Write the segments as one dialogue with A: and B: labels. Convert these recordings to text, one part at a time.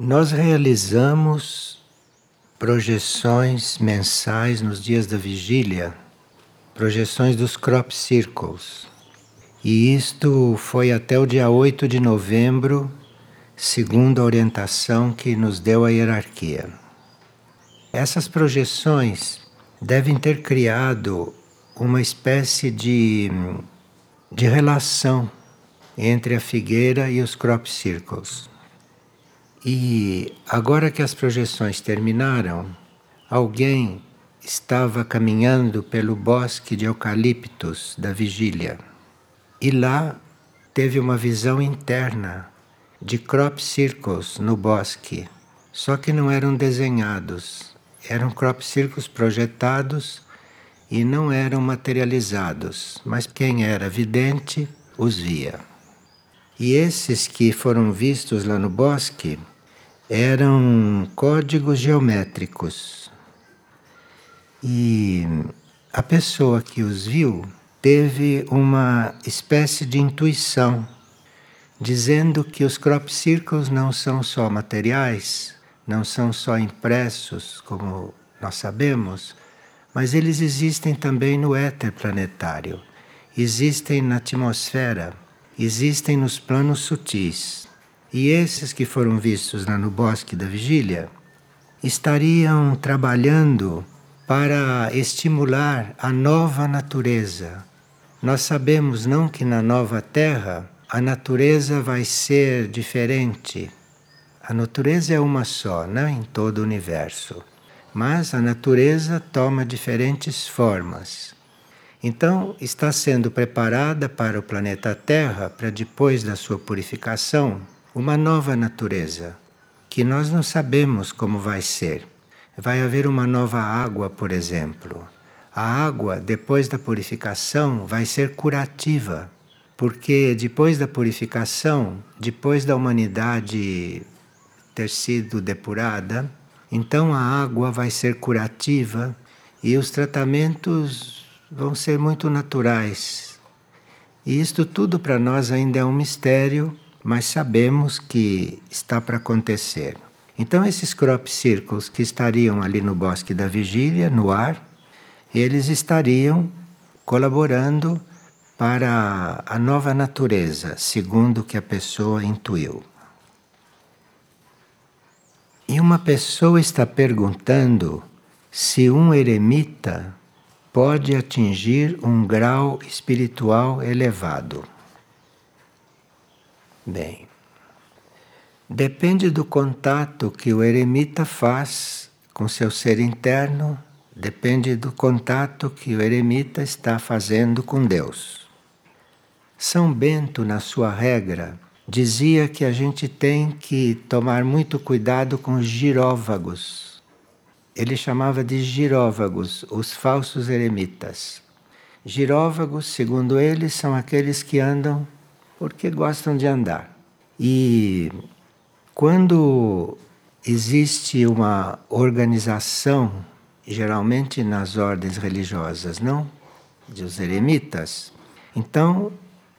A: Nós realizamos projeções mensais nos dias da vigília, projeções dos crop circles. E isto foi até o dia 8 de novembro, segundo a orientação que nos deu a hierarquia. Essas projeções devem ter criado uma espécie de, de relação entre a figueira e os crop circles. E agora que as projeções terminaram, alguém estava caminhando pelo bosque de eucaliptos da vigília e lá teve uma visão interna de crop circles no bosque, só que não eram desenhados, eram crop circles projetados e não eram materializados, mas quem era vidente os via. E esses que foram vistos lá no bosque eram códigos geométricos. E a pessoa que os viu teve uma espécie de intuição, dizendo que os crop circles não são só materiais, não são só impressos, como nós sabemos, mas eles existem também no éter planetário, existem na atmosfera existem nos planos sutis. E esses que foram vistos lá no Bosque da Vigília estariam trabalhando para estimular a nova natureza. Nós sabemos não que na nova Terra a natureza vai ser diferente. A natureza é uma só, não em todo o universo. Mas a natureza toma diferentes formas. Então, está sendo preparada para o planeta Terra, para depois da sua purificação, uma nova natureza, que nós não sabemos como vai ser. Vai haver uma nova água, por exemplo. A água, depois da purificação, vai ser curativa, porque depois da purificação, depois da humanidade ter sido depurada, então a água vai ser curativa e os tratamentos vão ser muito naturais. E isto tudo para nós ainda é um mistério, mas sabemos que está para acontecer. Então, esses crop circles que estariam ali no bosque da vigília, no ar, eles estariam colaborando para a nova natureza, segundo o que a pessoa intuiu. E uma pessoa está perguntando se um eremita pode atingir um grau espiritual elevado. Bem, depende do contato que o eremita faz com seu ser interno, depende do contato que o eremita está fazendo com Deus. São Bento, na sua regra, dizia que a gente tem que tomar muito cuidado com os giróvagos ele chamava de giróvagos, os falsos eremitas. Giróvagos, segundo ele, são aqueles que andam porque gostam de andar. E quando existe uma organização, geralmente nas ordens religiosas, não? Dos eremitas, então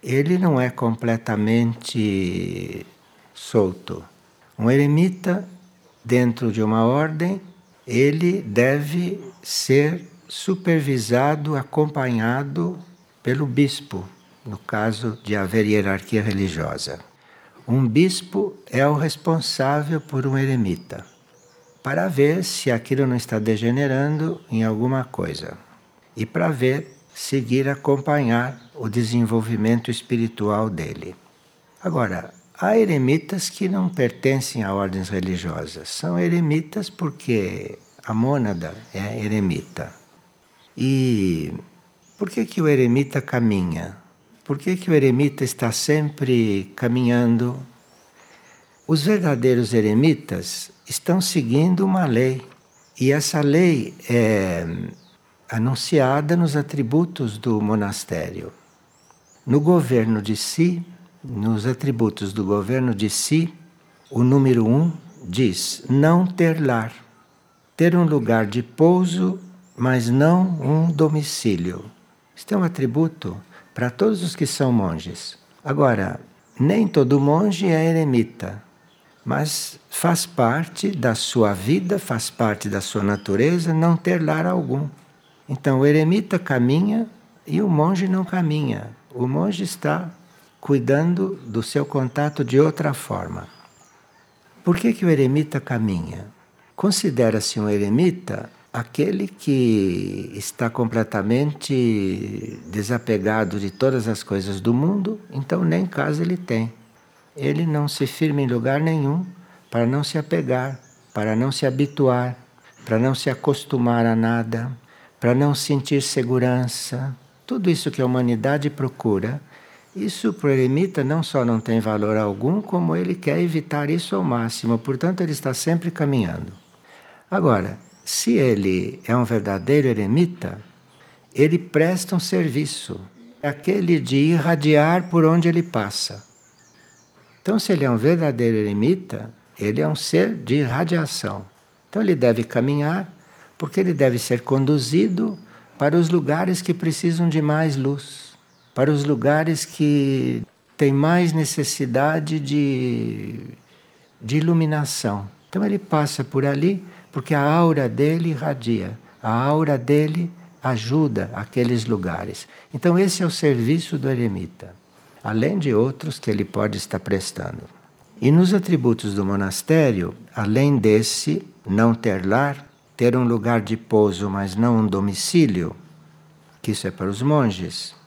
A: ele não é completamente solto. Um eremita, dentro de uma ordem, ele deve ser supervisado, acompanhado pelo bispo, no caso de haver hierarquia religiosa. Um bispo é o responsável por um eremita, para ver se aquilo não está degenerando em alguma coisa e para ver, seguir acompanhar o desenvolvimento espiritual dele. Agora, Há eremitas que não pertencem a ordens religiosas. São eremitas porque a mônada é eremita. E por que, que o eremita caminha? Por que, que o eremita está sempre caminhando? Os verdadeiros eremitas estão seguindo uma lei. E essa lei é anunciada nos atributos do monastério. No governo de si, nos atributos do governo de si, o número um diz não ter lar, ter um lugar de pouso, mas não um domicílio. Isto é um atributo para todos os que são monges. Agora, nem todo monge é eremita, mas faz parte da sua vida, faz parte da sua natureza não ter lar algum. Então o eremita caminha e o monge não caminha. O monge está cuidando do seu contato de outra forma. Por que, que o eremita caminha? Considera-se um eremita aquele que está completamente desapegado de todas as coisas do mundo, então nem casa ele tem. Ele não se firma em lugar nenhum para não se apegar, para não se habituar, para não se acostumar a nada, para não sentir segurança. Tudo isso que a humanidade procura, isso para o eremita não só não tem valor algum, como ele quer evitar isso ao máximo, portanto ele está sempre caminhando. Agora, se ele é um verdadeiro eremita, ele presta um serviço, aquele de irradiar por onde ele passa. Então, se ele é um verdadeiro eremita, ele é um ser de irradiação. Então, ele deve caminhar, porque ele deve ser conduzido para os lugares que precisam de mais luz, para os lugares que têm mais necessidade de, de iluminação. Então, ele passa por ali porque a aura dele irradia, a aura dele ajuda aqueles lugares. Então, esse é o serviço do eremita, além de outros que ele pode estar prestando. E nos atributos do monastério, além desse não ter lar, ter um lugar de pouso, mas não um domicílio, que isso é para os monges,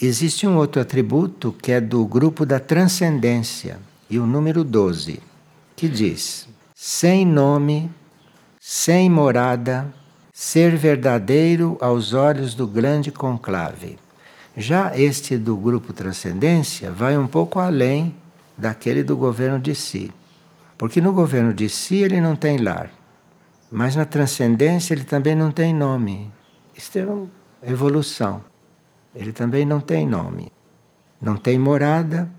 A: existe um outro atributo que é do grupo da transcendência, e o número 12, que diz: sem nome sem morada, ser verdadeiro aos olhos do grande conclave. Já este do grupo Transcendência vai um pouco além daquele do governo de si. Porque no governo de si ele não tem lar, mas na transcendência ele também não tem nome. Isto é uma evolução. Ele também não tem nome, não tem morada,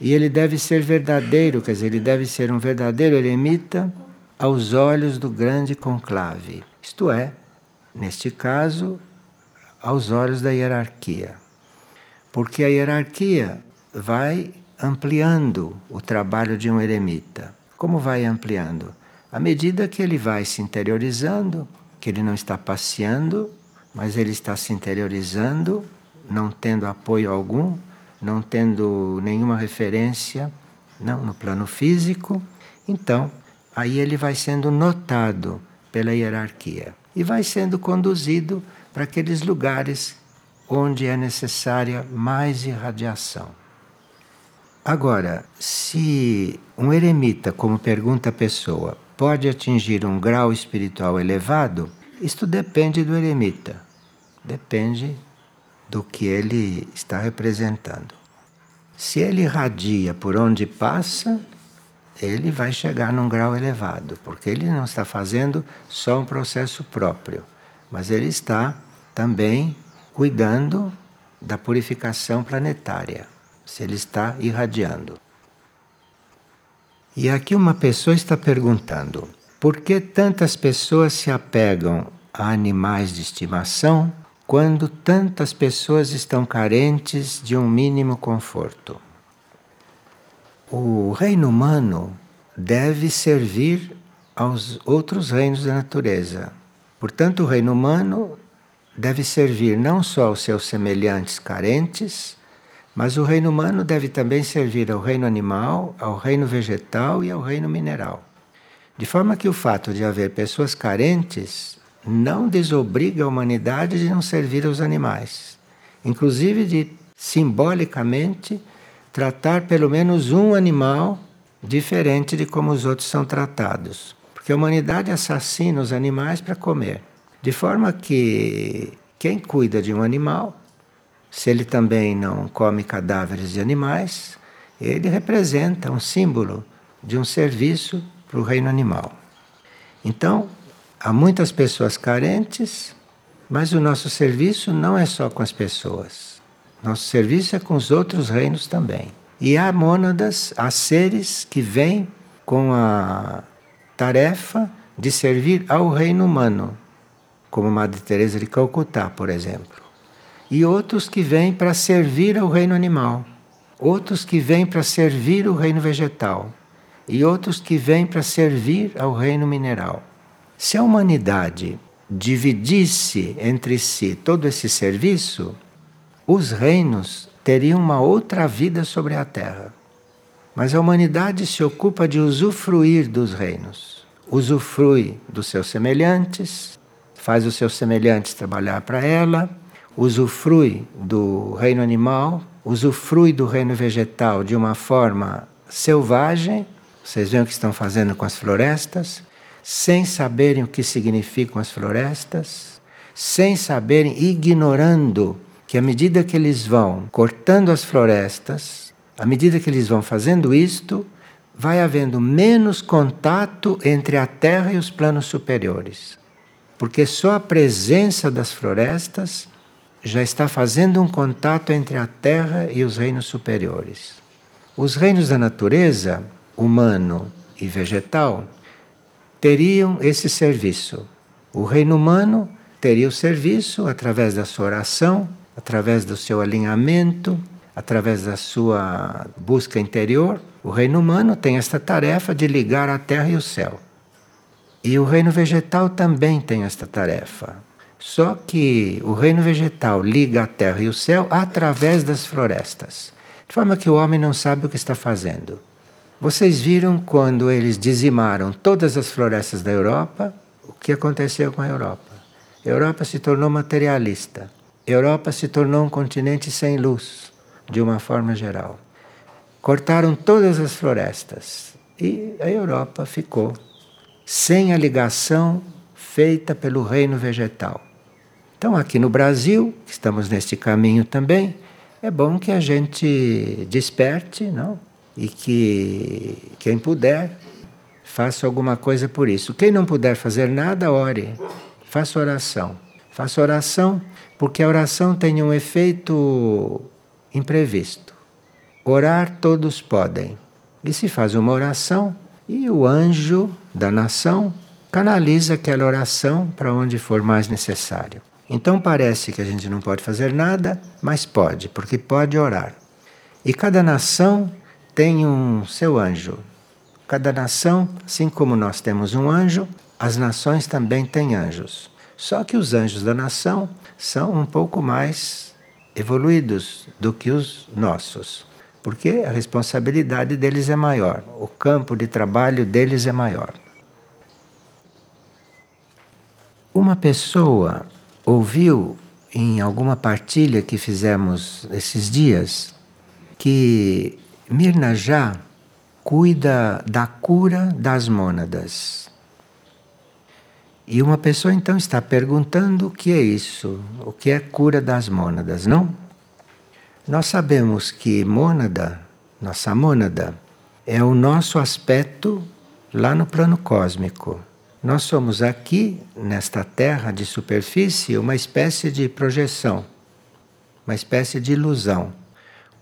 A: e ele deve ser verdadeiro, quer dizer, ele deve ser um verdadeiro eremita aos olhos do grande conclave, isto é, neste caso, aos olhos da hierarquia. Porque a hierarquia vai ampliando o trabalho de um eremita. Como vai ampliando? À medida que ele vai se interiorizando, que ele não está passeando, mas ele está se interiorizando, não tendo apoio algum, não tendo nenhuma referência, não no plano físico, então aí ele vai sendo notado pela hierarquia e vai sendo conduzido para aqueles lugares onde é necessária mais irradiação. Agora, se um eremita, como pergunta a pessoa, pode atingir um grau espiritual elevado, isto depende do eremita, depende do que ele está representando. Se ele irradia por onde passa, ele vai chegar num grau elevado, porque ele não está fazendo só um processo próprio, mas ele está também cuidando da purificação planetária, se ele está irradiando. E aqui uma pessoa está perguntando: por que tantas pessoas se apegam a animais de estimação quando tantas pessoas estão carentes de um mínimo conforto? O reino humano deve servir aos outros reinos da natureza. Portanto, o reino humano deve servir não só aos seus semelhantes carentes, mas o reino humano deve também servir ao reino animal, ao reino vegetal e ao reino mineral. De forma que o fato de haver pessoas carentes não desobriga a humanidade de não servir aos animais, inclusive de simbolicamente tratar pelo menos um animal diferente de como os outros são tratados. Porque a humanidade assassina os animais para comer. De forma que quem cuida de um animal, se ele também não come cadáveres de animais, ele representa um símbolo de um serviço para o reino animal. Então, há muitas pessoas carentes, mas o nosso serviço não é só com as pessoas. Nosso serviço é com os outros reinos também. E há mônadas, há seres que vêm com a tarefa de servir ao reino humano, como Madre Teresa de Calcutá, por exemplo. E outros que vêm para servir ao reino animal, outros que vêm para servir o reino vegetal. e outros que vêm para servir ao reino mineral. Se a humanidade dividisse entre si todo esse serviço, os reinos teriam uma outra vida sobre a Terra. Mas a humanidade se ocupa de usufruir dos reinos. Usufrui dos seus semelhantes, faz os seus semelhantes trabalhar para ela, usufrui do reino animal, usufrui do reino vegetal de uma forma selvagem. Vocês veem o que estão fazendo com as florestas, sem saberem o que significam as florestas, sem saberem, ignorando que à medida que eles vão cortando as florestas, à medida que eles vão fazendo isto, vai havendo menos contato entre a Terra e os planos superiores. Porque só a presença das florestas já está fazendo um contato entre a Terra e os reinos superiores. Os reinos da natureza, humano e vegetal, teriam esse serviço. O reino humano teria o serviço através da sua oração, através do seu alinhamento, através da sua busca interior, o reino humano tem esta tarefa de ligar a terra e o céu. E o reino vegetal também tem esta tarefa. Só que o reino vegetal liga a terra e o céu através das florestas, de forma que o homem não sabe o que está fazendo. Vocês viram quando eles dizimaram todas as florestas da Europa, o que aconteceu com a Europa? A Europa se tornou materialista. Europa se tornou um continente sem luz, de uma forma geral. Cortaram todas as florestas e a Europa ficou sem a ligação feita pelo reino vegetal. Então, aqui no Brasil, estamos neste caminho também, é bom que a gente desperte, não? E que quem puder faça alguma coisa por isso. Quem não puder fazer nada, ore. Faça oração. Faça oração porque a oração tem um efeito imprevisto. Orar todos podem. E se faz uma oração e o anjo da nação canaliza aquela oração para onde for mais necessário. Então parece que a gente não pode fazer nada, mas pode, porque pode orar. E cada nação tem um seu anjo. Cada nação, assim como nós temos um anjo, as nações também têm anjos. Só que os anjos da nação são um pouco mais evoluídos do que os nossos, porque a responsabilidade deles é maior, o campo de trabalho deles é maior. Uma pessoa ouviu em alguma partilha que fizemos esses dias que Mirna já cuida da cura das mônadas. E uma pessoa então está perguntando o que é isso, o que é cura das mônadas, não? Nós sabemos que mônada, nossa mônada, é o nosso aspecto lá no plano cósmico. Nós somos aqui, nesta terra de superfície, uma espécie de projeção, uma espécie de ilusão.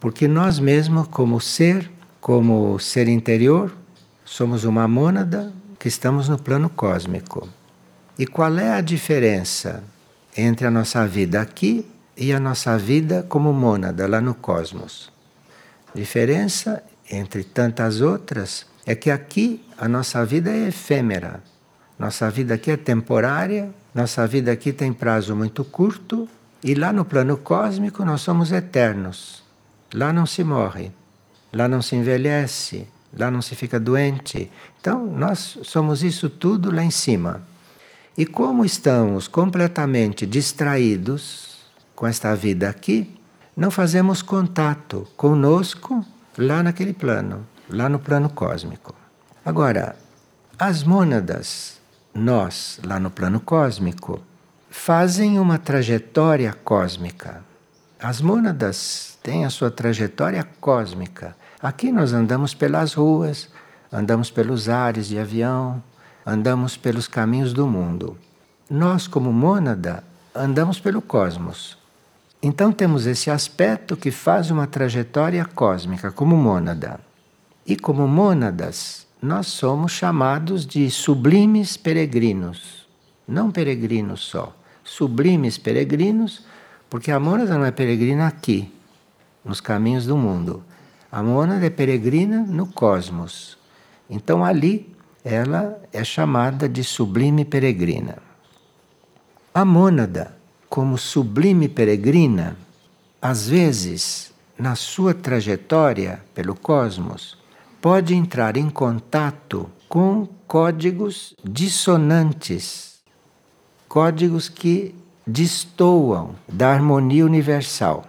A: Porque nós mesmos, como ser, como ser interior, somos uma mônada que estamos no plano cósmico. E qual é a diferença entre a nossa vida aqui e a nossa vida como mônada lá no cosmos? A diferença entre tantas outras é que aqui a nossa vida é efêmera. Nossa vida aqui é temporária, nossa vida aqui tem prazo muito curto e lá no plano cósmico nós somos eternos. Lá não se morre, lá não se envelhece, lá não se fica doente. Então nós somos isso tudo lá em cima. E como estamos completamente distraídos com esta vida aqui, não fazemos contato conosco lá naquele plano, lá no plano cósmico. Agora, as mônadas, nós, lá no plano cósmico, fazem uma trajetória cósmica. As mônadas têm a sua trajetória cósmica. Aqui nós andamos pelas ruas, andamos pelos ares de avião, andamos pelos caminhos do mundo. Nós, como mônada, andamos pelo cosmos. Então temos esse aspecto que faz uma trajetória cósmica como mônada. E como mônadas, nós somos chamados de sublimes peregrinos. Não peregrinos só, sublimes peregrinos, porque a mônada não é peregrina aqui, nos caminhos do mundo. A mônada é peregrina no cosmos. Então ali ela é chamada de sublime peregrina. A mônada, como sublime peregrina, às vezes, na sua trajetória pelo cosmos, pode entrar em contato com códigos dissonantes, códigos que destoam da harmonia universal.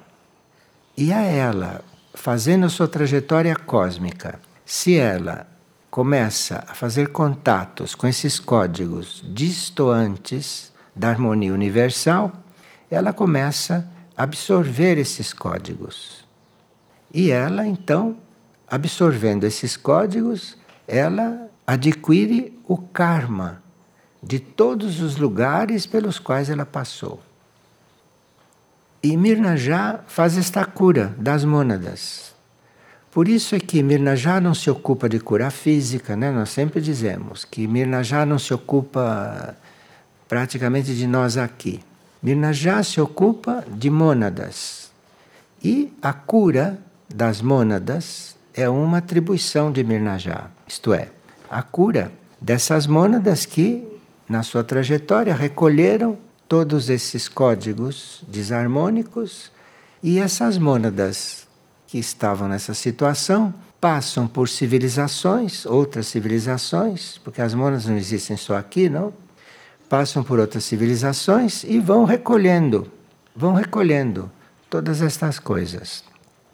A: E a ela, fazendo a sua trajetória cósmica, se ela começa a fazer contatos com esses códigos distoantes da harmonia universal, ela começa a absorver esses códigos. E ela, então, absorvendo esses códigos, ela adquire o karma de todos os lugares pelos quais ela passou. E Mirna já faz esta cura das mônadas. Por isso é que Mirna já não se ocupa de cura física, né? Nós sempre dizemos que Mirna já não se ocupa praticamente de nós aqui. Mirna já se ocupa de mônadas. E a cura das mônadas é uma atribuição de Mirnajá, isto é, a cura dessas mônadas que, na sua trajetória, recolheram todos esses códigos desarmônicos e essas mônadas que estavam nessa situação passam por civilizações, outras civilizações, porque as mônadas não existem só aqui, não? Passam por outras civilizações e vão recolhendo, vão recolhendo todas estas coisas.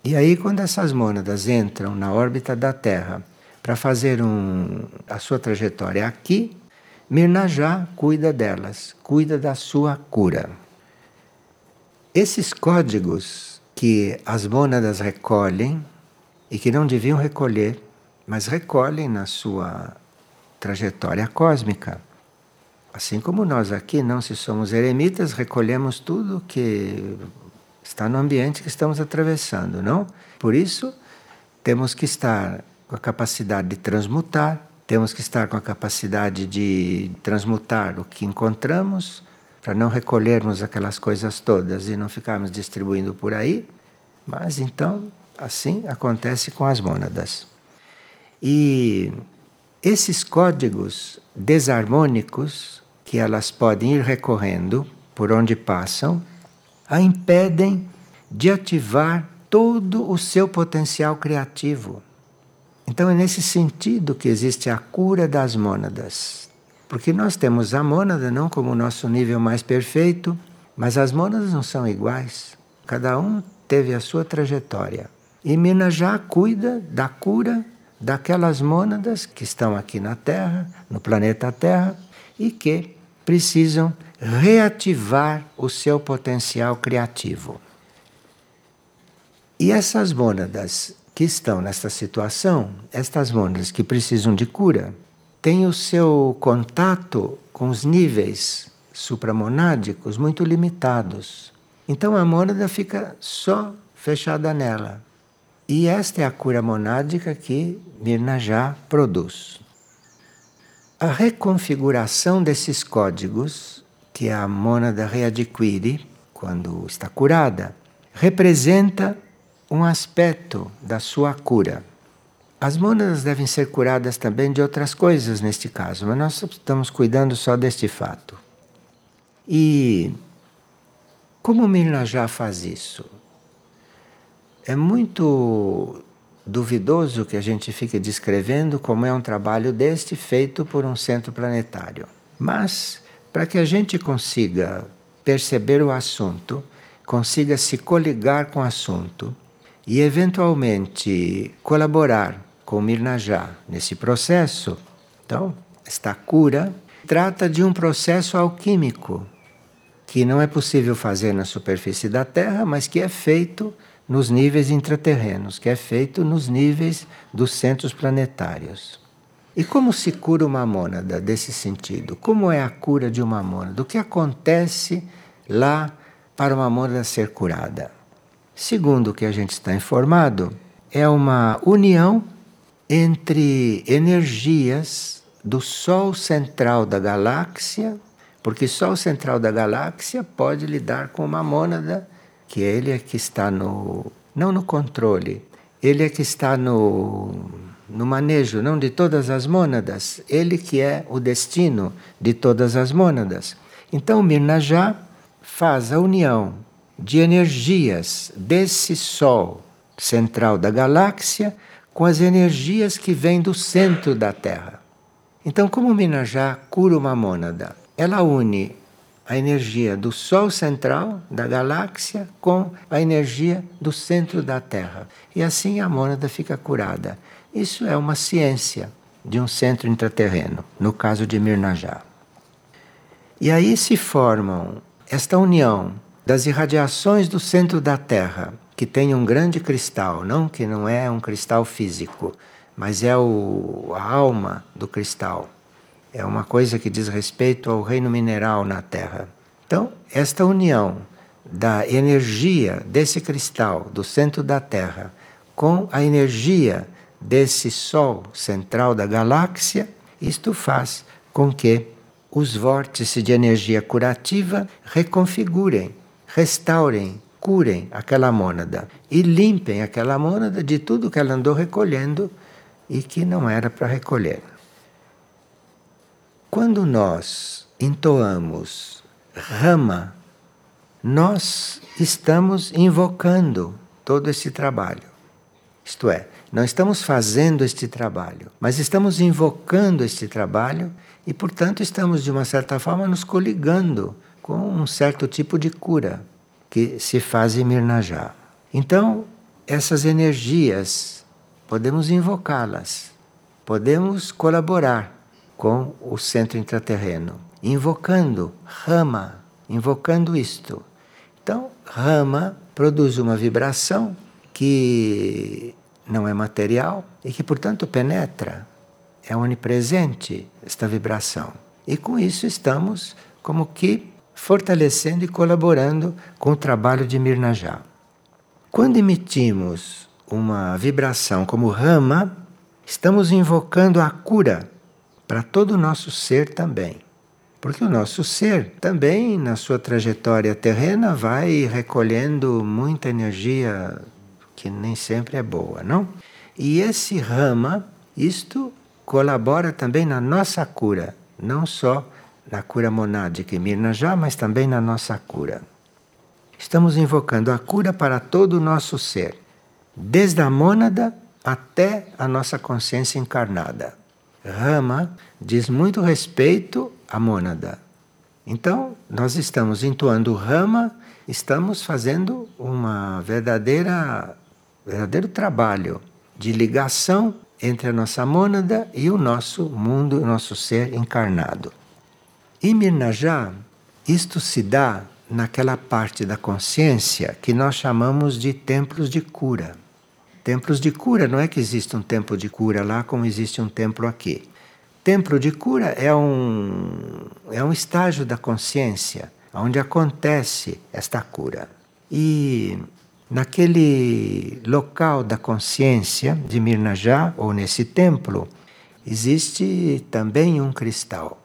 A: E aí, quando essas mônadas entram na órbita da Terra para fazer um, a sua trajetória aqui, Mirnajá cuida delas, cuida da sua cura. Esses códigos que as mônadas recolhem e que não deviam recolher, mas recolhem na sua trajetória cósmica. Assim como nós aqui, não se somos eremitas, recolhemos tudo que está no ambiente que estamos atravessando, não? Por isso, temos que estar com a capacidade de transmutar, temos que estar com a capacidade de transmutar o que encontramos para não recolhermos aquelas coisas todas e não ficarmos distribuindo por aí. Mas então, assim acontece com as mônadas. E esses códigos desarmônicos que elas podem ir recorrendo por onde passam, a impedem de ativar todo o seu potencial criativo. Então é nesse sentido que existe a cura das mônadas. Porque nós temos a mônada não como o nosso nível mais perfeito, mas as mônadas não são iguais. Cada um teve a sua trajetória. E Minas já cuida da cura daquelas mônadas que estão aqui na Terra, no planeta Terra, e que precisam reativar o seu potencial criativo. E essas mônadas que estão nesta situação, estas mônadas que precisam de cura, tem o seu contato com os níveis supramonádicos muito limitados. Então a mônada fica só fechada nela. E esta é a cura monádica que Mirna já produz. A reconfiguração desses códigos que a mônada readquire quando está curada representa um aspecto da sua cura. As mônadas devem ser curadas também de outras coisas neste caso, mas nós estamos cuidando só deste fato. E como Mirna já faz isso? É muito duvidoso que a gente fique descrevendo como é um trabalho deste feito por um centro planetário. Mas, para que a gente consiga perceber o assunto, consiga se coligar com o assunto e, eventualmente, colaborar com Mirnajá nesse processo. Então, esta cura trata de um processo alquímico que não é possível fazer na superfície da Terra, mas que é feito nos níveis intraterrenos, que é feito nos níveis dos centros planetários. E como se cura uma mônada desse sentido? Como é a cura de uma mônada? O que acontece lá para uma mônada ser curada? Segundo o que a gente está informado, é uma união entre energias do Sol central da galáxia, porque o central da galáxia pode lidar com uma mônada, que ele é que está no. não no controle, ele é que está no, no manejo não de todas as mônadas, ele que é o destino de todas as mônadas. Então Mirnajá faz a união de energias desse Sol central da galáxia com as energias que vêm do centro da Terra. Então, como Mirnajá cura uma mônada, ela une a energia do Sol central da galáxia com a energia do centro da Terra. E assim a mônada fica curada. Isso é uma ciência de um centro intraterreno, no caso de Mirnajá. E aí se formam esta união das irradiações do centro da Terra, que tem um grande cristal, não que não é um cristal físico, mas é o, a alma do cristal é uma coisa que diz respeito ao reino mineral na Terra. Então, esta união da energia desse cristal do centro da Terra com a energia desse Sol central da galáxia, isto faz com que os vórtices de energia curativa reconfigurem, restaurem, curem aquela mônada e limpem aquela mônada de tudo que ela andou recolhendo e que não era para recolher. Quando nós entoamos rama, nós estamos invocando todo esse trabalho. Isto é, não estamos fazendo este trabalho, mas estamos invocando este trabalho e, portanto, estamos, de uma certa forma, nos coligando com um certo tipo de cura que se faz em Mirnajá. Então, essas energias, podemos invocá-las, podemos colaborar com o centro intraterreno, invocando Rama, invocando isto. Então, Rama produz uma vibração que não é material e que, portanto, penetra. É onipresente esta vibração. E com isso estamos como que fortalecendo e colaborando com o trabalho de Mirnajá. Quando emitimos uma vibração como Rama, estamos invocando a cura para todo o nosso ser também. Porque o nosso ser também, na sua trajetória terrena, vai recolhendo muita energia que nem sempre é boa, não? E esse rama, isto colabora também na nossa cura, não só na cura monádica em Mirnajá, mas também na nossa cura. Estamos invocando a cura para todo o nosso ser, desde a mônada até a nossa consciência encarnada. Rama diz muito respeito à mônada. Então, nós estamos entoando Rama, estamos fazendo uma verdadeira verdadeiro trabalho de ligação entre a nossa mônada e o nosso mundo, o nosso ser encarnado. Em Mirnajá, isto se dá naquela parte da consciência que nós chamamos de templos de cura. Templos de cura, não é que existe um templo de cura lá como existe um templo aqui. Templo de cura é um, é um estágio da consciência onde acontece esta cura. E naquele local da consciência de Mirnajá, ou nesse templo, existe também um cristal.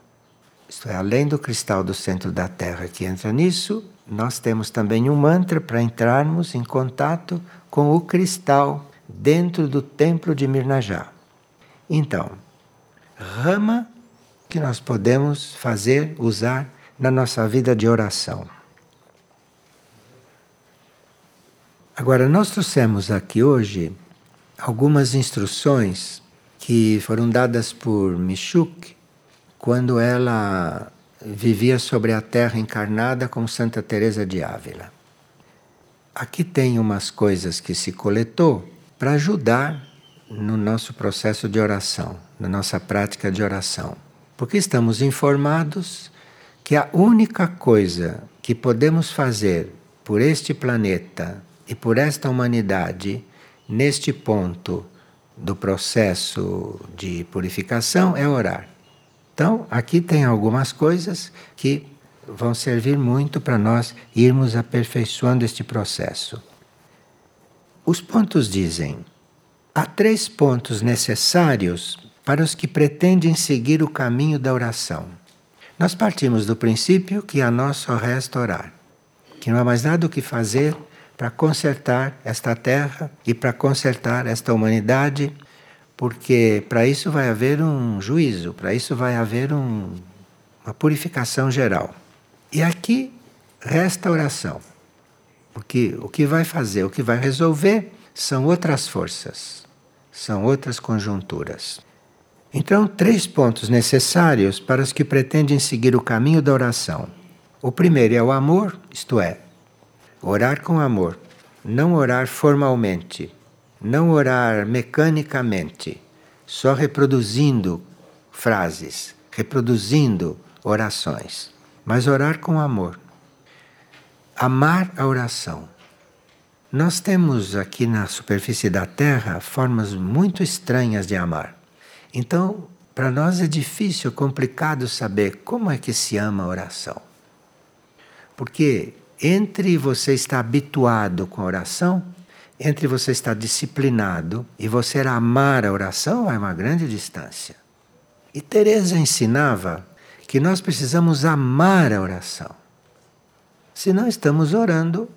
A: Isto é, além do cristal do centro da Terra que entra nisso, nós temos também um mantra para entrarmos em contato com o cristal dentro do templo de Mirnajá. Então, rama que nós podemos fazer, usar na nossa vida de oração. Agora, nós trouxemos aqui hoje algumas instruções que foram dadas por Michuk quando ela vivia sobre a terra encarnada como Santa Teresa de Ávila. Aqui tem umas coisas que se coletou para ajudar no nosso processo de oração, na nossa prática de oração. Porque estamos informados que a única coisa que podemos fazer por este planeta e por esta humanidade neste ponto do processo de purificação é orar. Então, aqui tem algumas coisas que vão servir muito para nós irmos aperfeiçoando este processo. Os pontos dizem: Há três pontos necessários para os que pretendem seguir o caminho da oração. Nós partimos do princípio que a nós só resta orar, que não há mais nada o que fazer para consertar esta terra e para consertar esta humanidade, porque para isso vai haver um juízo, para isso vai haver um, uma purificação geral. E aqui resta a oração, porque o que vai fazer, o que vai resolver são outras forças, são outras conjunturas. Então, três pontos necessários para os que pretendem seguir o caminho da oração. O primeiro é o amor, isto é, orar com amor, não orar formalmente, não orar mecanicamente, só reproduzindo frases, reproduzindo orações, mas orar com amor. Amar a oração. Nós temos aqui na superfície da Terra formas muito estranhas de amar. Então, para nós é difícil, complicado saber como é que se ama a oração. Porque entre você estar habituado com a oração entre você estar disciplinado e você amar a oração vai uma grande distância. E Teresa ensinava que nós precisamos amar a oração. Senão estamos orando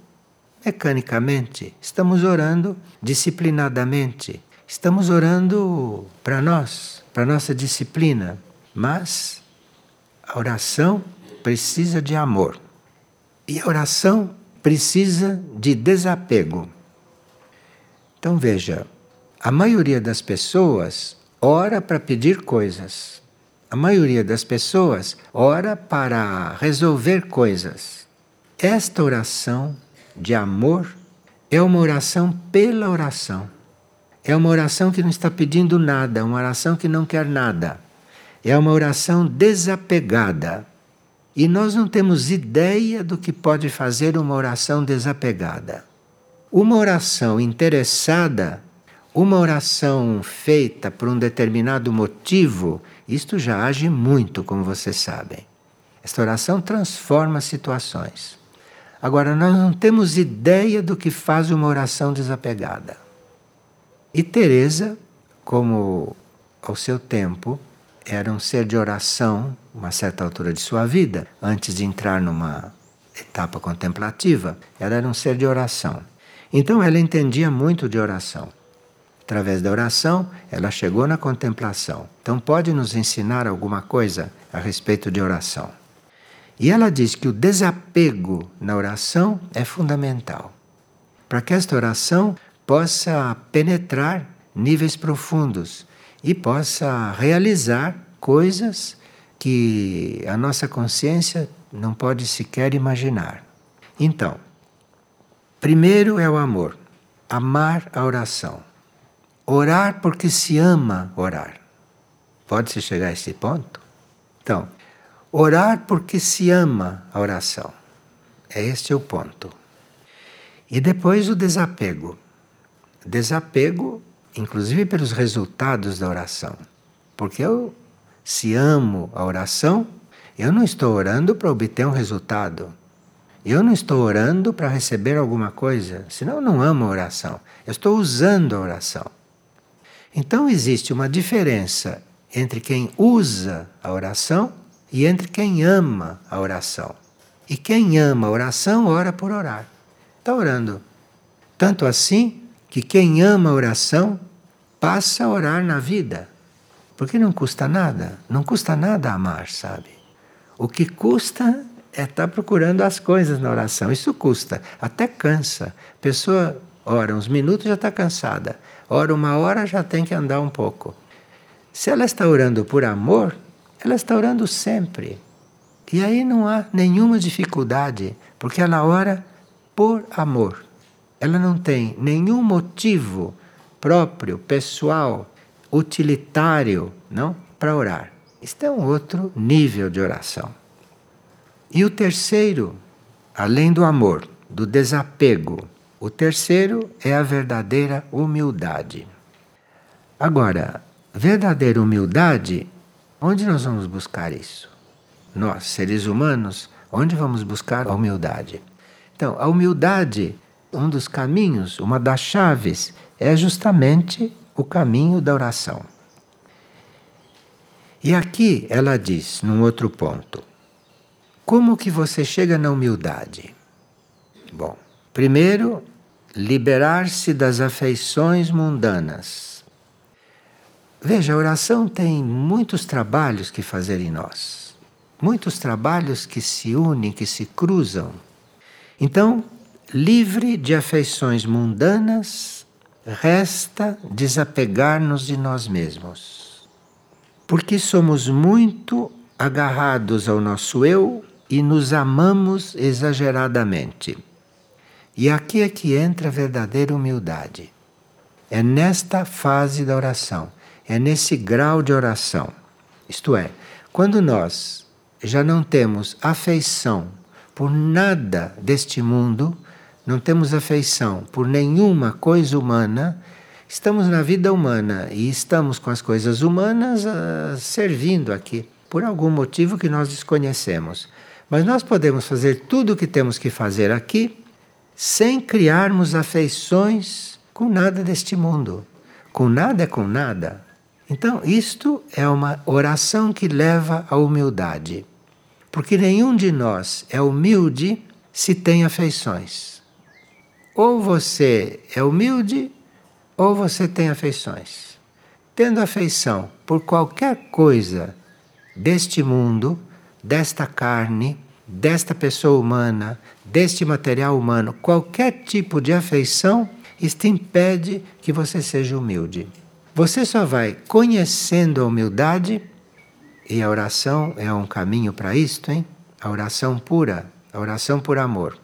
A: mecanicamente, estamos orando disciplinadamente, estamos orando para nós, para nossa disciplina, mas a oração precisa de amor. E a oração precisa de desapego. Então veja, a maioria das pessoas ora para pedir coisas. A maioria das pessoas ora para resolver coisas. Esta oração de amor é uma oração pela oração. É uma oração que não está pedindo nada, é uma oração que não quer nada. É uma oração desapegada. E nós não temos ideia do que pode fazer uma oração desapegada. Uma oração interessada, uma oração feita por um determinado motivo, isto já age muito, como vocês sabem. Esta oração transforma situações. Agora, nós não temos ideia do que faz uma oração desapegada. E Teresa, como ao seu tempo era um ser de oração, uma certa altura de sua vida, antes de entrar numa etapa contemplativa, ela era um ser de oração. Então ela entendia muito de oração. Através da oração, ela chegou na contemplação. Então pode nos ensinar alguma coisa a respeito de oração. E ela diz que o desapego na oração é fundamental. Para que esta oração possa penetrar níveis profundos e possa realizar coisas que a nossa consciência não pode sequer imaginar. Então, Primeiro é o amor, amar a oração. Orar porque se ama orar. Pode-se chegar a esse ponto? Então, orar porque se ama a oração. É este o ponto. E depois o desapego. Desapego, inclusive pelos resultados da oração. Porque eu, se amo a oração, eu não estou orando para obter um resultado. Eu não estou orando para receber alguma coisa, senão eu não amo a oração. Eu estou usando a oração. Então existe uma diferença entre quem usa a oração e entre quem ama a oração. E quem ama a oração ora por orar. Está orando. Tanto assim que quem ama a oração passa a orar na vida. Porque não custa nada. Não custa nada amar, sabe? O que custa é estar tá procurando as coisas na oração. Isso custa, até cansa. A pessoa ora uns minutos já está cansada, ora uma hora já tem que andar um pouco. Se ela está orando por amor, ela está orando sempre. E aí não há nenhuma dificuldade, porque ela ora por amor. Ela não tem nenhum motivo próprio, pessoal, utilitário, não, para orar. Isto é um outro nível de oração. E o terceiro, além do amor, do desapego, o terceiro é a verdadeira humildade. Agora, verdadeira humildade, onde nós vamos buscar isso? Nós, seres humanos, onde vamos buscar a humildade? Então, a humildade, um dos caminhos, uma das chaves, é justamente o caminho da oração. E aqui ela diz, num outro ponto, como que você chega na humildade? Bom, primeiro, liberar-se das afeições mundanas. Veja, a oração tem muitos trabalhos que fazer em nós. Muitos trabalhos que se unem, que se cruzam. Então, livre de afeições mundanas, resta desapegar-nos de nós mesmos. Porque somos muito agarrados ao nosso eu e nos amamos exageradamente. E aqui é que entra a verdadeira humildade. É nesta fase da oração, é nesse grau de oração. Isto é, quando nós já não temos afeição por nada deste mundo, não temos afeição por nenhuma coisa humana, estamos na vida humana e estamos com as coisas humanas uh, servindo aqui, por algum motivo que nós desconhecemos. Mas nós podemos fazer tudo o que temos que fazer aqui sem criarmos afeições com nada deste mundo. Com nada é com nada. Então, isto é uma oração que leva à humildade. Porque nenhum de nós é humilde se tem afeições. Ou você é humilde, ou você tem afeições. Tendo afeição por qualquer coisa deste mundo, desta carne, desta pessoa humana, deste material humano, qualquer tipo de afeição, isto impede que você seja humilde. Você só vai conhecendo a humildade e a oração é um caminho para isto, hein? A oração pura, a oração por amor,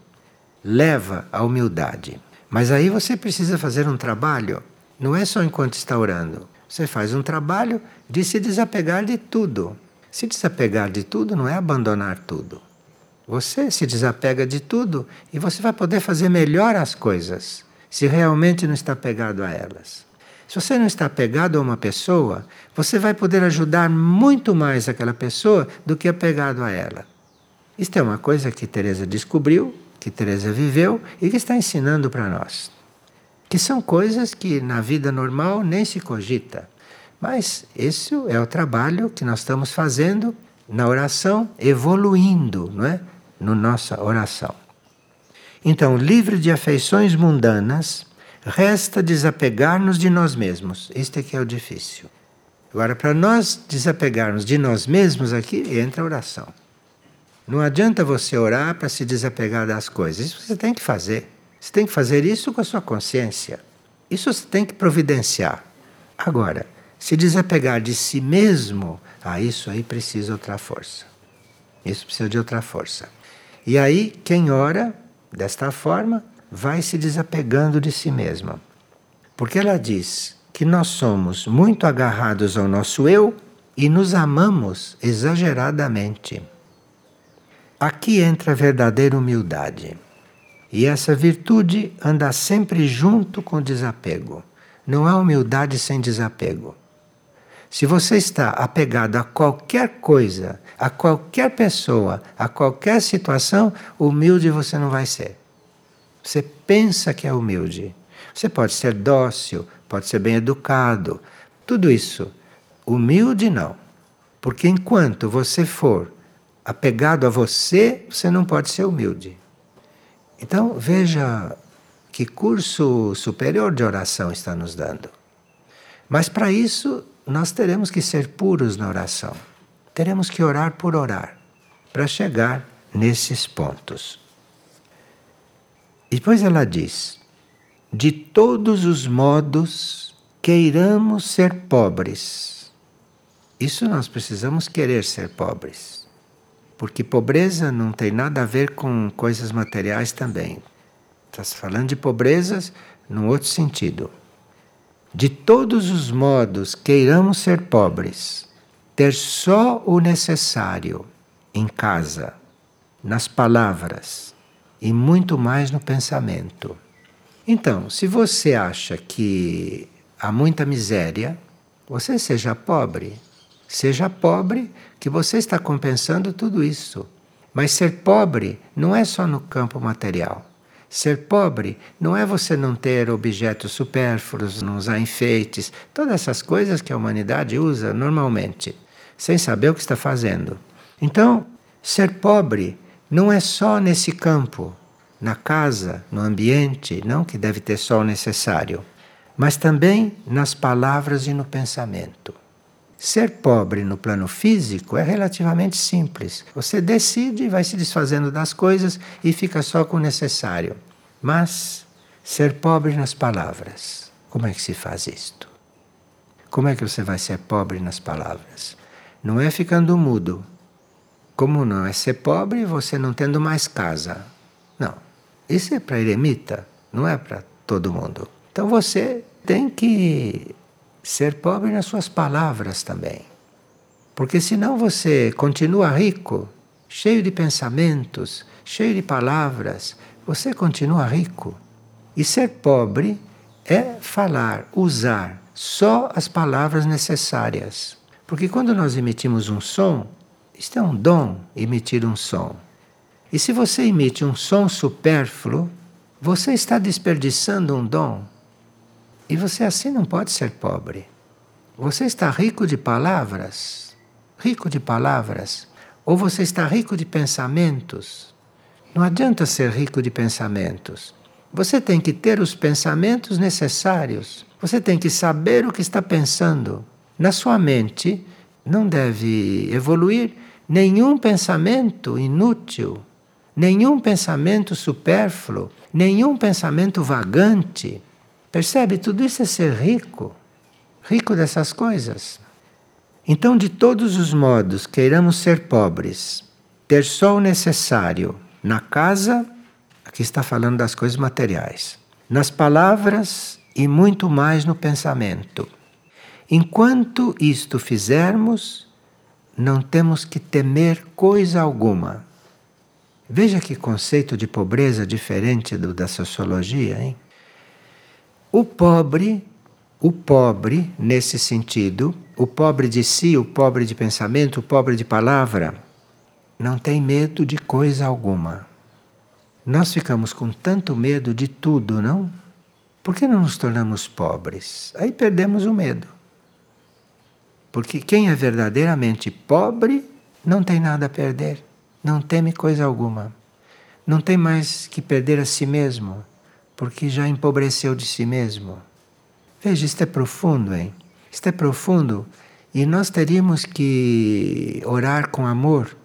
A: leva à humildade. Mas aí você precisa fazer um trabalho, não é só enquanto está orando. Você faz um trabalho de se desapegar de tudo. Se desapegar de tudo não é abandonar tudo. Você se desapega de tudo e você vai poder fazer melhor as coisas, se realmente não está pegado a elas. Se você não está pegado a uma pessoa, você vai poder ajudar muito mais aquela pessoa do que apegado a ela. Isto é uma coisa que Teresa descobriu, que Teresa viveu e que está ensinando para nós. Que são coisas que na vida normal nem se cogita. Mas esse é o trabalho que nós estamos fazendo na oração, evoluindo, não é? No nossa oração. Então, livre de afeições mundanas, Resta desapegar-nos de nós mesmos. Este é que é o difícil. Agora, para nós desapegarmos de nós mesmos aqui, entra a oração. Não adianta você orar para se desapegar das coisas. Isso você tem que fazer. Você tem que fazer isso com a sua consciência. Isso você tem que providenciar. Agora, se desapegar de si mesmo, ah, isso aí precisa outra força. Isso precisa de outra força. E aí, quem ora desta forma, vai se desapegando de si mesma. Porque ela diz que nós somos muito agarrados ao nosso eu e nos amamos exageradamente. Aqui entra a verdadeira humildade. E essa virtude anda sempre junto com o desapego. Não há humildade sem desapego. Se você está apegado a qualquer coisa, a qualquer pessoa, a qualquer situação, humilde você não vai ser. Você pensa que é humilde. Você pode ser dócil, pode ser bem educado, tudo isso. Humilde não. Porque enquanto você for apegado a você, você não pode ser humilde. Então veja que curso superior de oração está nos dando. Mas para isso nós teremos que ser puros na oração. Teremos que orar por orar para chegar nesses pontos. Depois ela diz: de todos os modos queiramos ser pobres. Isso nós precisamos querer ser pobres. Porque pobreza não tem nada a ver com coisas materiais também. Está se falando de pobrezas num outro sentido. De todos os modos queiramos ser pobres, ter só o necessário em casa, nas palavras, e muito mais no pensamento. Então, se você acha que há muita miséria, você seja pobre. Seja pobre, que você está compensando tudo isso. Mas ser pobre não é só no campo material. Ser pobre não é você não ter objetos supérfluos, não usar enfeites, todas essas coisas que a humanidade usa normalmente, sem saber o que está fazendo. Então, ser pobre não é só nesse campo, na casa, no ambiente, não que deve ter só o necessário. mas também nas palavras e no pensamento. Ser pobre no plano físico é relativamente simples. Você decide vai se desfazendo das coisas e fica só com o necessário. Mas ser pobre nas palavras, como é que se faz isto? Como é que você vai ser pobre nas palavras? Não é ficando mudo. Como não é ser pobre você não tendo mais casa. Não. Isso é para eremita, não é para todo mundo. Então você tem que ser pobre nas suas palavras também. Porque senão você continua rico, cheio de pensamentos, cheio de palavras, você continua rico. E ser pobre é falar, usar só as palavras necessárias. Porque quando nós emitimos um som, isto é um dom, emitir um som. E se você emite um som supérfluo, você está desperdiçando um dom. E você assim não pode ser pobre. Você está rico de palavras, rico de palavras, ou você está rico de pensamentos. Não adianta ser rico de pensamentos. Você tem que ter os pensamentos necessários. Você tem que saber o que está pensando. Na sua mente não deve evoluir nenhum pensamento inútil, nenhum pensamento supérfluo, nenhum pensamento vagante. Percebe? Tudo isso é ser rico, rico dessas coisas. Então, de todos os modos, queiramos ser pobres, ter só o necessário na casa, aqui está falando das coisas materiais, nas palavras e muito mais no pensamento. Enquanto isto fizermos, não temos que temer coisa alguma. Veja que conceito de pobreza diferente do da sociologia, hein? O pobre, o pobre nesse sentido, o pobre de si, o pobre de pensamento, o pobre de palavra, não tem medo de coisa alguma. Nós ficamos com tanto medo de tudo, não? Por que não nos tornamos pobres? Aí perdemos o medo. Porque quem é verdadeiramente pobre não tem nada a perder, não teme coisa alguma. Não tem mais que perder a si mesmo porque já empobreceu de si mesmo. Veja, isto é profundo, hein? Isto é profundo e nós teríamos que orar com amor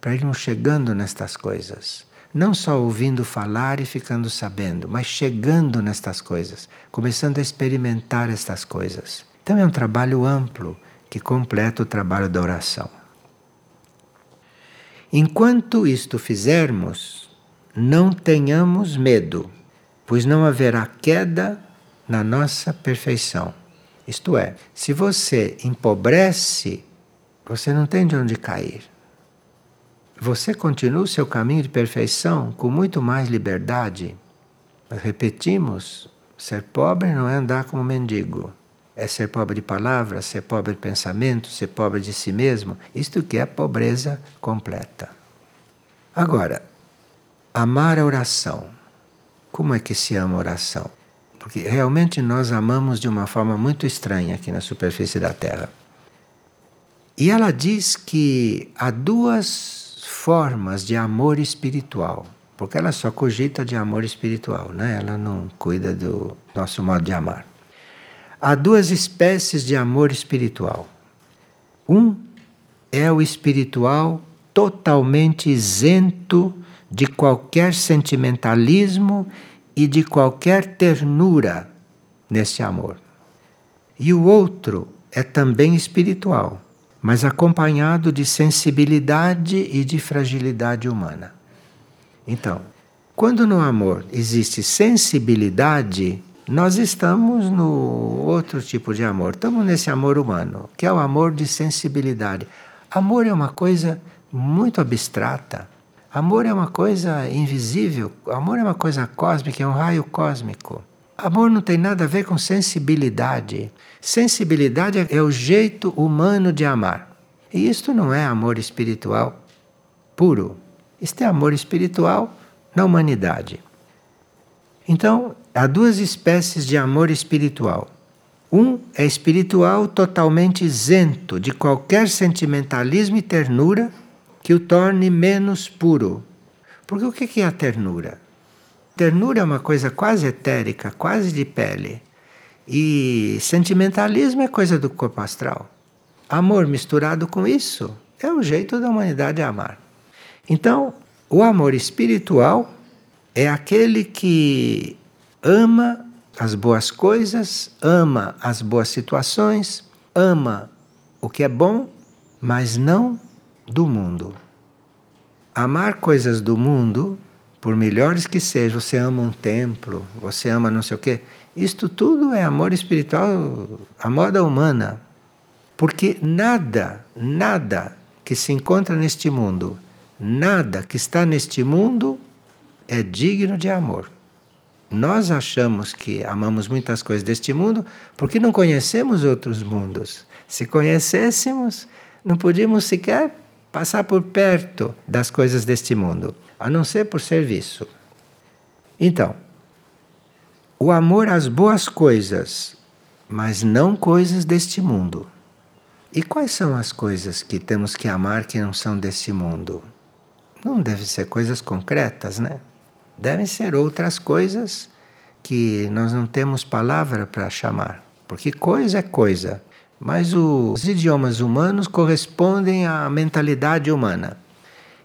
A: para irmos chegando nestas coisas. Não só ouvindo falar e ficando sabendo, mas chegando nestas coisas, começando a experimentar estas coisas. Então é um trabalho amplo que completa o trabalho da oração. Enquanto isto fizermos, não tenhamos medo pois não haverá queda na nossa perfeição. Isto é, se você empobrece, você não tem de onde cair. Você continua o seu caminho de perfeição com muito mais liberdade. Mas repetimos, ser pobre não é andar como mendigo. É ser pobre de palavras, ser pobre de pensamento, ser pobre de si mesmo. Isto que é pobreza completa. Agora, amar a oração como é que se ama oração? Porque realmente nós amamos de uma forma muito estranha aqui na superfície da Terra. E ela diz que há duas formas de amor espiritual, porque ela só cogita de amor espiritual, né? ela não cuida do nosso modo de amar. Há duas espécies de amor espiritual. Um é o espiritual totalmente isento de qualquer sentimentalismo e de qualquer ternura nesse amor. E o outro é também espiritual, mas acompanhado de sensibilidade e de fragilidade humana. Então, quando no amor existe sensibilidade, nós estamos no outro tipo de amor. Estamos nesse amor humano, que é o amor de sensibilidade. Amor é uma coisa muito abstrata. Amor é uma coisa invisível, amor é uma coisa cósmica, é um raio cósmico. Amor não tem nada a ver com sensibilidade. Sensibilidade é o jeito humano de amar. E isto não é amor espiritual puro. Isto é amor espiritual na humanidade. Então, há duas espécies de amor espiritual. Um é espiritual totalmente isento de qualquer sentimentalismo e ternura que o torne menos puro. Porque o que é a ternura? Ternura é uma coisa quase etérica, quase de pele. E sentimentalismo é coisa do corpo astral. Amor misturado com isso é o jeito da humanidade amar. Então, o amor espiritual é aquele que ama as boas coisas, ama as boas situações, ama o que é bom, mas não do mundo. Amar coisas do mundo, por melhores que sejam, você ama um templo, você ama não sei o quê, isto tudo é amor espiritual, a moda humana. Porque nada, nada que se encontra neste mundo, nada que está neste mundo é digno de amor. Nós achamos que amamos muitas coisas deste mundo porque não conhecemos outros mundos. Se conhecêssemos, não podíamos sequer passar por perto das coisas deste mundo, a não ser por serviço. Então, o amor às boas coisas, mas não coisas deste mundo. E quais são as coisas que temos que amar que não são deste mundo? Não devem ser coisas concretas, né? Devem ser outras coisas que nós não temos palavra para chamar. Porque coisa é coisa. Mas os idiomas humanos correspondem à mentalidade humana.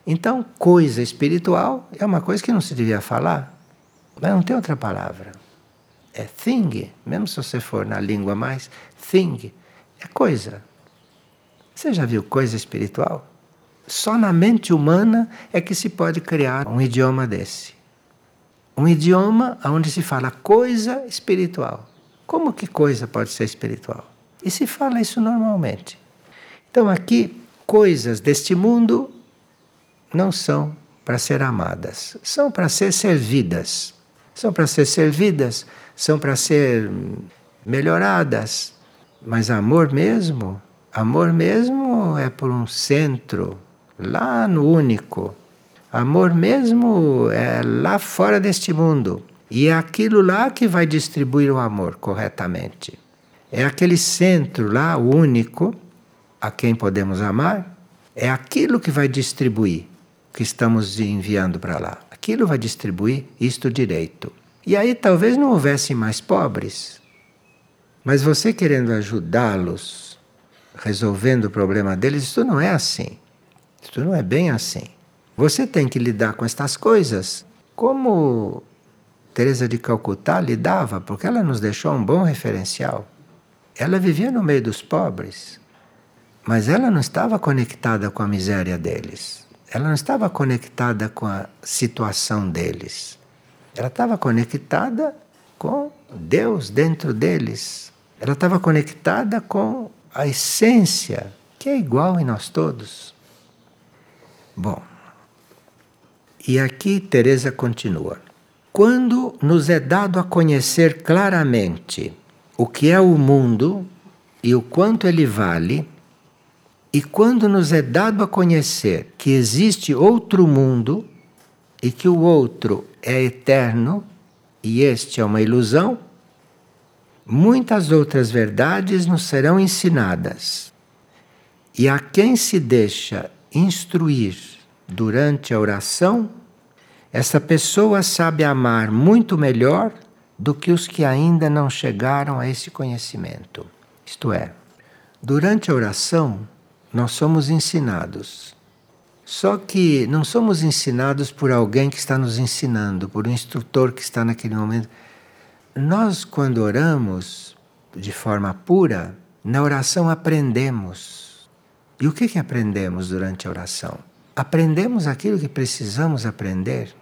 A: Então, coisa espiritual é uma coisa que não se devia falar, mas não tem outra palavra. É thing, mesmo se você for na língua mais, thing, é coisa. Você já viu coisa espiritual? Só na mente humana é que se pode criar um idioma desse. Um idioma onde se fala coisa espiritual. Como que coisa pode ser espiritual? E se fala isso normalmente. Então, aqui, coisas deste mundo não são para ser amadas, são para ser servidas. São para ser servidas, são para ser melhoradas. Mas amor mesmo, amor mesmo é por um centro, lá no único. Amor mesmo é lá fora deste mundo. E é aquilo lá que vai distribuir o amor corretamente. É aquele centro lá, único, a quem podemos amar, é aquilo que vai distribuir que estamos enviando para lá. Aquilo vai distribuir isto direito. E aí talvez não houvesse mais pobres, mas você querendo ajudá-los, resolvendo o problema deles, isso não é assim. Isso não é bem assim. Você tem que lidar com estas coisas como Teresa de Calcutá lidava, porque ela nos deixou um bom referencial. Ela vivia no meio dos pobres, mas ela não estava conectada com a miséria deles. Ela não estava conectada com a situação deles. Ela estava conectada com Deus dentro deles. Ela estava conectada com a essência, que é igual em nós todos. Bom, e aqui Teresa continua. Quando nos é dado a conhecer claramente o que é o mundo e o quanto ele vale, e quando nos é dado a conhecer que existe outro mundo e que o outro é eterno e este é uma ilusão, muitas outras verdades nos serão ensinadas. E a quem se deixa instruir durante a oração, essa pessoa sabe amar muito melhor do que os que ainda não chegaram a esse conhecimento. Isto é, durante a oração, nós somos ensinados. Só que não somos ensinados por alguém que está nos ensinando, por um instrutor que está naquele momento. Nós, quando oramos de forma pura, na oração aprendemos. E o que, que aprendemos durante a oração? Aprendemos aquilo que precisamos aprender.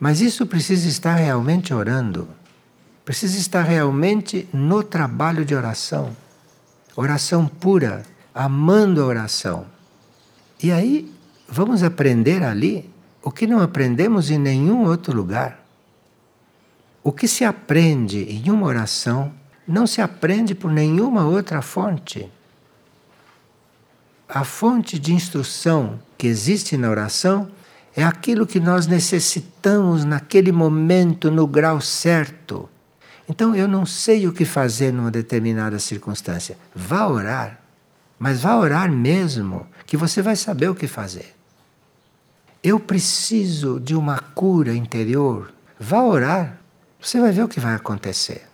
A: Mas isso precisa estar realmente orando. Precisa estar realmente no trabalho de oração. Oração pura, amando a oração. E aí vamos aprender ali o que não aprendemos em nenhum outro lugar. O que se aprende em uma oração não se aprende por nenhuma outra fonte. A fonte de instrução que existe na oração é aquilo que nós necessitamos naquele momento, no grau certo. Então eu não sei o que fazer numa determinada circunstância. Vá orar, mas vá orar mesmo, que você vai saber o que fazer. Eu preciso de uma cura interior. Vá orar, você vai ver o que vai acontecer.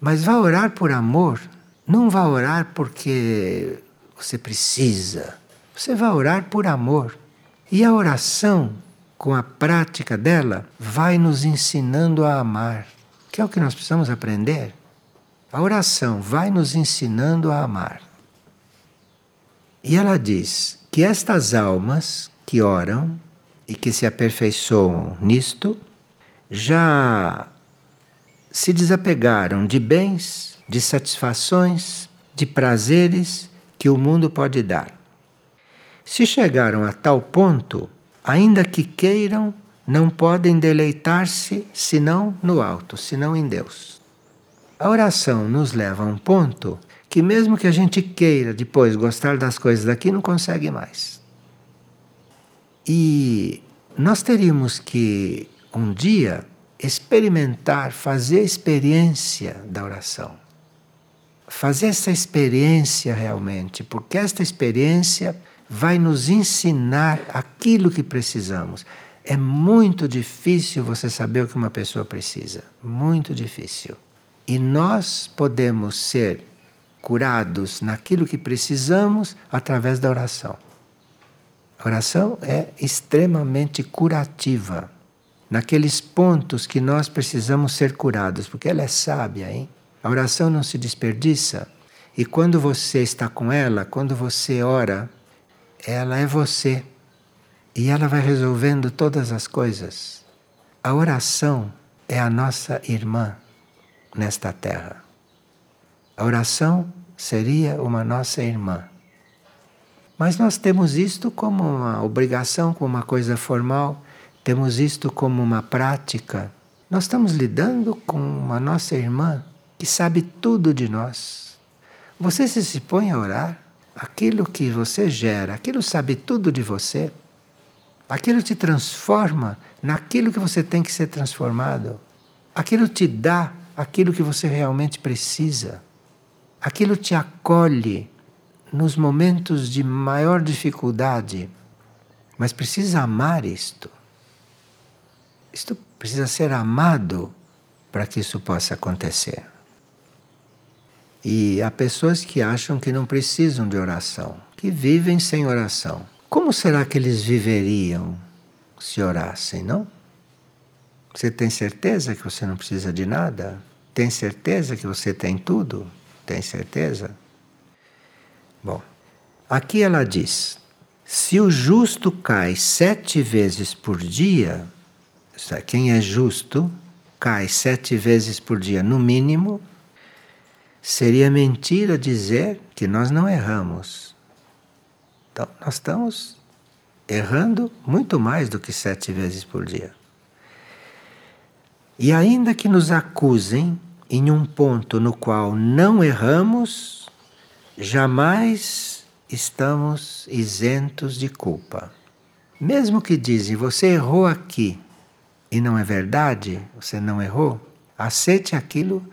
A: Mas vá orar por amor. Não vá orar porque você precisa. Você vai orar por amor. E a oração, com a prática dela, vai nos ensinando a amar, que é o que nós precisamos aprender. A oração vai nos ensinando a amar. E ela diz que estas almas que oram e que se aperfeiçoam nisto já se desapegaram de bens, de satisfações, de prazeres que o mundo pode dar. Se chegaram a tal ponto, ainda que queiram, não podem deleitar-se senão no alto, senão em Deus. A oração nos leva a um ponto que, mesmo que a gente queira depois gostar das coisas daqui, não consegue mais. E nós teríamos que, um dia, experimentar, fazer a experiência da oração. Fazer essa experiência realmente, porque esta experiência vai nos ensinar aquilo que precisamos. É muito difícil você saber o que uma pessoa precisa. Muito difícil. E nós podemos ser curados naquilo que precisamos através da oração. A oração é extremamente curativa naqueles pontos que nós precisamos ser curados, porque ela é sábia, hein? A oração não se desperdiça. E quando você está com ela, quando você ora, ela é você. E ela vai resolvendo todas as coisas. A oração é a nossa irmã nesta terra. A oração seria uma nossa irmã. Mas nós temos isto como uma obrigação, como uma coisa formal, temos isto como uma prática. Nós estamos lidando com uma nossa irmã que sabe tudo de nós. Você se, põe a orar, aquilo que você gera, aquilo sabe tudo de você. Aquilo te transforma naquilo que você tem que ser transformado. Aquilo te dá aquilo que você realmente precisa. Aquilo te acolhe nos momentos de maior dificuldade. Mas precisa amar isto. Isto precisa ser amado para que isso possa acontecer. E há pessoas que acham que não precisam de oração, que vivem sem oração. Como será que eles viveriam se orassem, não? Você tem certeza que você não precisa de nada? Tem certeza que você tem tudo? Tem certeza? Bom, aqui ela diz: se o justo cai sete vezes por dia, quem é justo cai sete vezes por dia no mínimo, seria mentira dizer que nós não erramos. Então, nós estamos errando muito mais do que sete vezes por dia. E ainda que nos acusem em um ponto no qual não erramos, jamais estamos isentos de culpa. Mesmo que dizem você errou aqui e não é verdade, você não errou, aceite aquilo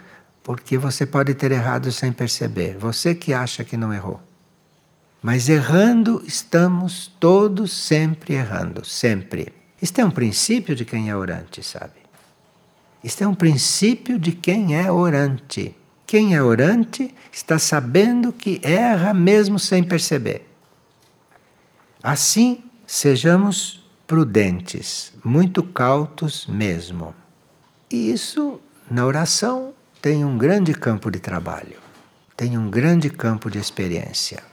A: porque você pode ter errado sem perceber. Você que acha que não errou. Mas errando, estamos todos sempre errando, sempre. Isto é um princípio de quem é orante, sabe? Isto é um princípio de quem é orante. Quem é orante está sabendo que erra mesmo sem perceber. Assim, sejamos prudentes, muito cautos mesmo. E isso, na oração, tem um grande campo de trabalho, tem um grande campo de experiência.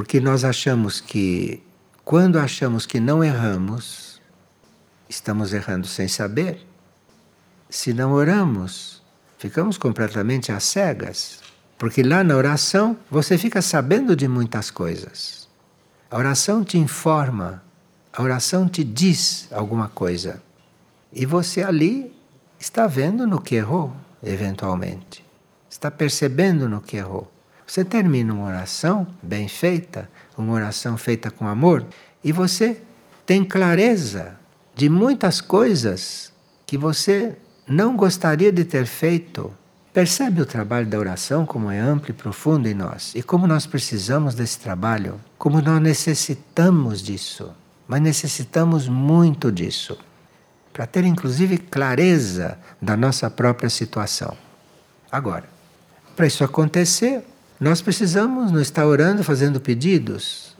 A: Porque nós achamos que, quando achamos que não erramos, estamos errando sem saber. Se não oramos, ficamos completamente às cegas. Porque lá na oração você fica sabendo de muitas coisas. A oração te informa, a oração te diz alguma coisa. E você ali está vendo no que errou eventualmente. Está percebendo no que errou. Você termina uma oração bem feita, uma oração feita com amor, e você tem clareza de muitas coisas que você não gostaria de ter feito. Percebe o trabalho da oração como é amplo e profundo em nós e como nós precisamos desse trabalho, como nós necessitamos disso, mas necessitamos muito disso para ter inclusive clareza da nossa própria situação. Agora, Para isso acontecer, nós precisamos não estar orando, fazendo pedidos.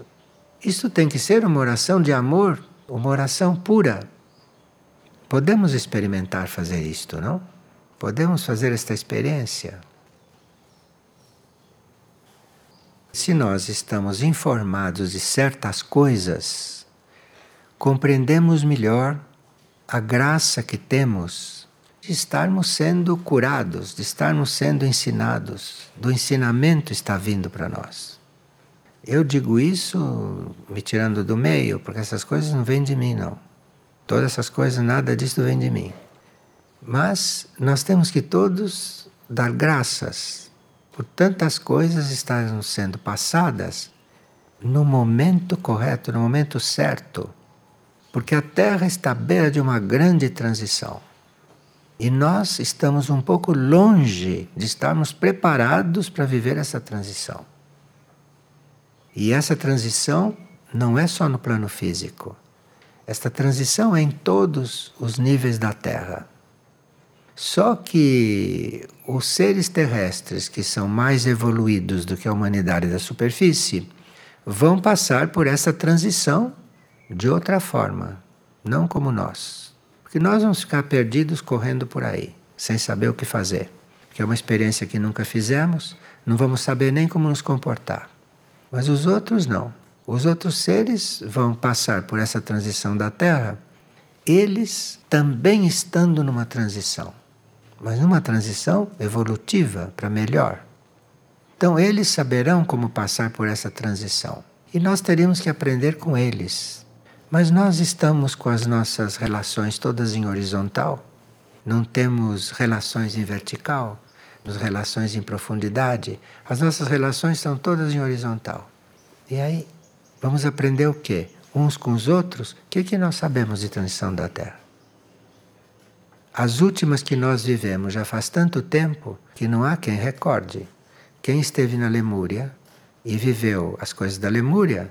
A: Isso tem que ser uma oração de amor, uma oração pura. Podemos experimentar fazer isto, não? Podemos fazer esta experiência. Se nós estamos informados de certas coisas, compreendemos melhor a graça que temos de estarmos sendo curados, de estarmos sendo ensinados, do ensinamento está vindo para nós. Eu digo isso me tirando do meio, porque essas coisas não vêm de mim, não. Todas essas coisas, nada disso vem de mim. Mas nós temos que todos dar graças por tantas coisas estarem sendo passadas no momento correto, no momento certo. Porque a Terra está à beira de uma grande transição. E nós estamos um pouco longe de estarmos preparados para viver essa transição. E essa transição não é só no plano físico. Esta transição é em todos os níveis da Terra. Só que os seres terrestres que são mais evoluídos do que a humanidade da superfície vão passar por essa transição de outra forma, não como nós. Porque nós vamos ficar perdidos correndo por aí, sem saber o que fazer. Que é uma experiência que nunca fizemos, não vamos saber nem como nos comportar. Mas os outros não. Os outros seres vão passar por essa transição da Terra, eles também estando numa transição, mas numa transição evolutiva para melhor. Então eles saberão como passar por essa transição. E nós teríamos que aprender com eles. Mas nós estamos com as nossas relações todas em horizontal, não temos relações em vertical nas relações em profundidade, as nossas relações estão todas em horizontal. E aí, vamos aprender o quê? Uns com os outros? O que, que nós sabemos de transição da Terra? As últimas que nós vivemos já faz tanto tempo que não há quem recorde. Quem esteve na Lemúria e viveu as coisas da Lemúria,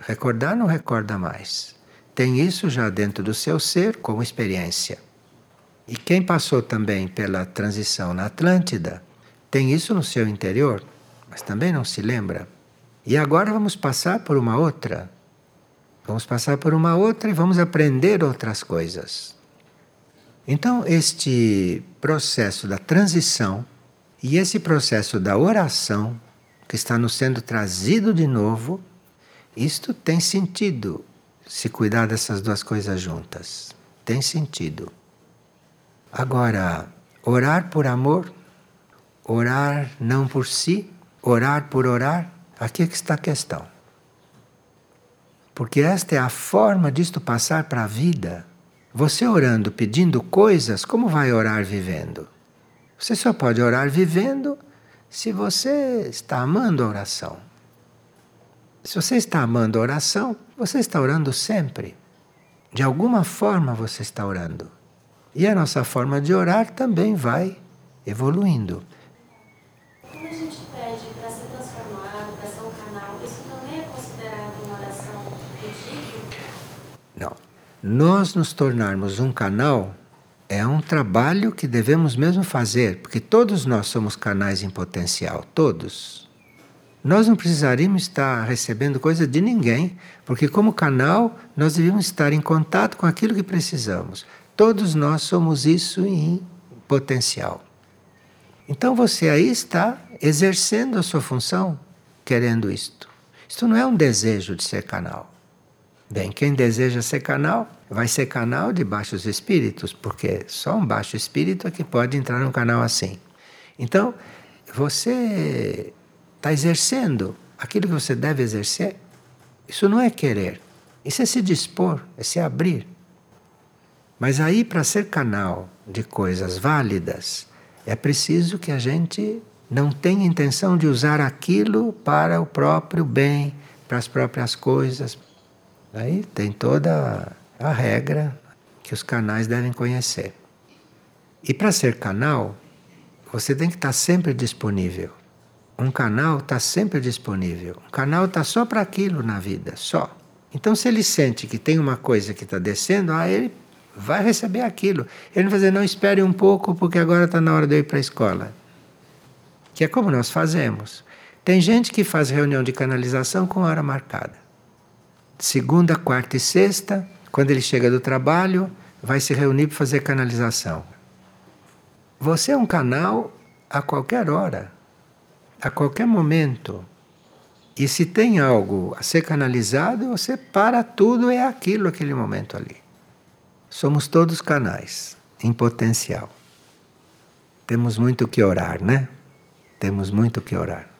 A: recordar não recorda mais. Tem isso já dentro do seu ser como experiência. E quem passou também pela transição na Atlântida tem isso no seu interior, mas também não se lembra. E agora vamos passar por uma outra. Vamos passar por uma outra e vamos aprender outras coisas. Então, este processo da transição e esse processo da oração, que está nos sendo trazido de novo, isto tem sentido se cuidar dessas duas coisas juntas. Tem sentido. Agora, orar por amor, orar não por si, orar por orar, aqui é que está a questão. Porque esta é a forma disto passar para a vida. Você orando, pedindo coisas, como vai orar vivendo? Você só pode orar vivendo se você está amando a oração. Se você está amando a oração, você está orando sempre. De alguma forma você está orando. E a nossa forma de orar também vai evoluindo.
B: Quando a gente pede para ser transformado, para ser um canal, isso também é considerado uma oração pedida?
A: Não. Nós nos tornarmos um canal é um trabalho que devemos mesmo fazer, porque todos nós somos canais em potencial, todos. Nós não precisaríamos estar recebendo coisa de ninguém, porque como canal nós devíamos estar em contato com aquilo que precisamos. Todos nós somos isso em potencial. Então você aí está exercendo a sua função, querendo isto. Isto não é um desejo de ser canal. Bem, quem deseja ser canal, vai ser canal de baixos espíritos, porque só um baixo espírito é que pode entrar num canal assim. Então, você está exercendo aquilo que você deve exercer. Isso não é querer, isso é se dispor, é se abrir. Mas aí, para ser canal de coisas válidas, é preciso que a gente não tenha intenção de usar aquilo para o próprio bem, para as próprias coisas. Aí tem toda a regra que os canais devem conhecer. E para ser canal, você tem que estar sempre disponível. Um canal está sempre disponível. Um canal está só para aquilo na vida, só. Então, se ele sente que tem uma coisa que está descendo, ah, ele vai receber aquilo. Ele não vai dizer, não, espere um pouco, porque agora está na hora de eu ir para a escola. que é como nós fazemos. Tem gente que faz reunião de canalização com hora marcada. Segunda, quarta e sexta, quando ele chega do trabalho, vai se reunir para fazer canalização. Você é um canal a qualquer hora, a qualquer momento. E se tem algo a ser canalizado, você para tudo, é aquilo, aquele momento ali. Somos todos canais, em potencial. Temos muito que orar, né? Temos muito que orar.